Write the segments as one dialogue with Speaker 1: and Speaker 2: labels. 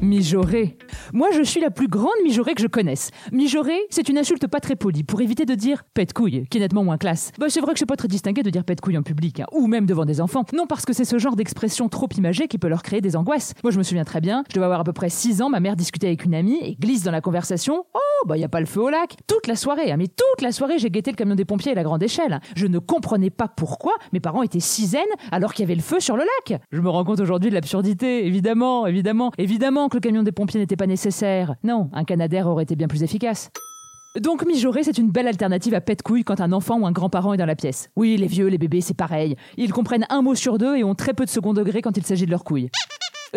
Speaker 1: Mijauré. Moi, je suis la plus grande mijaurée que je connaisse. Mijauré, c'est une insulte pas très polie pour éviter de dire pète couille, qui est nettement moins classe. Bah, c'est vrai que c'est pas très distingué de dire pète couille en public, hein, ou même devant des enfants. Non, parce que c'est ce genre d'expression trop imagée qui peut leur créer des angoisses. Moi, je me souviens très bien, je devais avoir à peu près 6 ans, ma mère discutait avec une amie et glisse dans la conversation Oh, bah, y a pas le feu au lac. Toute la soirée, hein, mais toute la soirée, j'ai guetté le camion des pompiers à la grande échelle. Je ne comprenais pas pourquoi mes parents étaient si zen alors qu'il y avait le feu sur le lac. Je me rends compte aujourd'hui de l'absurdité, évidemment, évidemment, évidemment que le camion des pompiers n'était pas nécessaire. Non, un Canadair aurait été bien plus efficace. Donc mijauré, c'est une belle alternative à pète couille quand un enfant ou un grand-parent est dans la pièce. Oui, les vieux, les bébés, c'est pareil. Ils comprennent un mot sur deux et ont très peu de second degré quand il s'agit de leur couille.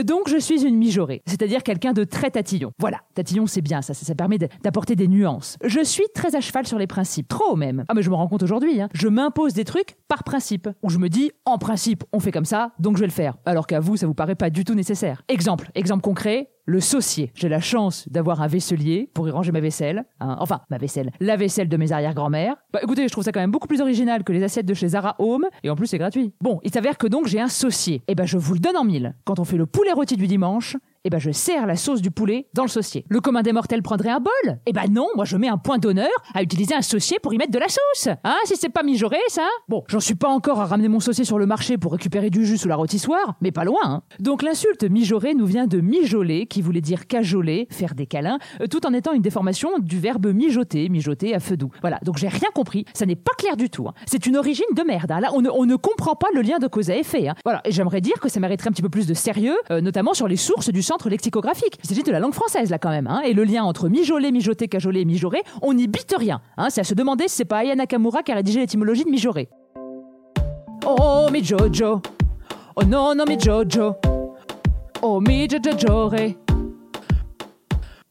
Speaker 1: Donc je suis une mijaurée, c'est-à-dire quelqu'un de très tatillon. Voilà, tatillon c'est bien, ça, ça, permet d'apporter des nuances. Je suis très à cheval sur les principes, trop même. Ah mais je me rends compte aujourd'hui, hein. je m'impose des trucs par principe, où je me dis, en principe, on fait comme ça, donc je vais le faire, alors qu'à vous, ça vous paraît pas du tout nécessaire. Exemple, exemple concret, le saucier. J'ai la chance d'avoir un vaisselier pour y ranger ma vaisselle. hein. Enfin, ma vaisselle. La vaisselle de mes arrière-grand-mères. Bah écoutez, je trouve ça quand même beaucoup plus original que les assiettes de chez Zara Home. Et en plus, c'est gratuit. Bon, il s'avère que donc j'ai un saucier. Et ben je vous le donne en mille. Quand on fait le poulet rôti du dimanche, et ben je sers la sauce du poulet dans le saucier. Le commun des mortels prendrait un bol? Et ben non, moi je mets un point d'honneur à utiliser un saucier pour y mettre de la sauce. Hein, si c'est pas mijauré, ça? Bon, j'en suis pas encore à ramener mon saucier sur le marché pour récupérer du jus sous la rôtissoire, mais pas loin. hein. Donc l'insulte mijauré nous vient de mijoler, qui voulait dire cajoler, faire des câlins, euh, tout en étant une déformation du verbe mijoter, mijoter à feu doux. Voilà, donc j'ai rien compris, ça n'est pas clair du tout. hein. C'est une origine de merde. hein. Là, on ne, comprend pas le lien de cause à effet. Voilà, et j'aimerais dire que ça mériterait un petit peu plus de sérieux, euh, notamment sur les sources du lexicographique. Il s'agit de la langue française là quand même, hein. et le lien entre mijoler, mijoter, cajoler et mijorer, on n'y bite rien. Hein. C'est à se demander si c'est pas Aya Nakamura qui a rédigé l'étymologie de mijorer. Oh mi Jojo, oh non non mi Jojo, oh mi Jojo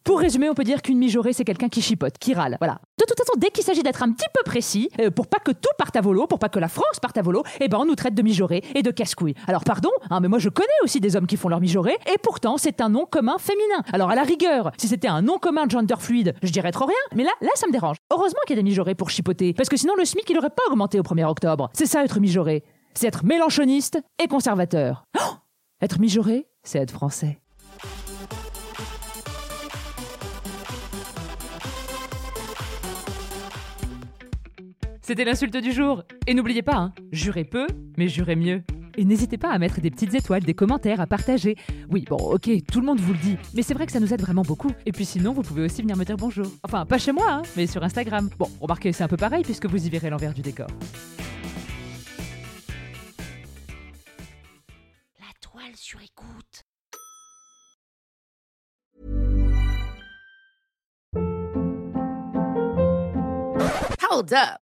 Speaker 1: Pour résumer, on peut dire qu'une mijaurée, c'est quelqu'un qui chipote, qui râle. Voilà. De toute façon, dès qu'il s'agit d'être un petit peu précis, euh, pour pas que tout parte à volo, pour pas que la France parte à volo, eh ben on nous traite de mijaurée et de casse-couille. Alors pardon, hein, mais moi je connais aussi des hommes qui font leur mijaurée, et pourtant c'est un nom commun féminin. Alors à la rigueur, si c'était un nom commun gender fluide, je dirais trop rien, mais là, là ça me dérange. Heureusement qu'il y a des mijaurées pour chipoter, parce que sinon le SMIC il aurait pas augmenté au 1er octobre. C'est ça être mijauré. C'est être mélanchoniste et conservateur. Oh être mijauré, c'est être français. C'était l'insulte du jour. Et n'oubliez pas, hein, jurez peu, mais jurez mieux. Et n'hésitez pas à mettre des petites étoiles, des commentaires, à partager. Oui, bon, ok, tout le monde vous le dit, mais c'est vrai que ça nous aide vraiment beaucoup. Et puis sinon, vous pouvez aussi venir me dire bonjour. Enfin, pas chez moi, hein, mais sur Instagram. Bon, remarquez, c'est un peu pareil puisque vous y verrez l'envers du décor.
Speaker 2: La toile sur écoute. Hold up.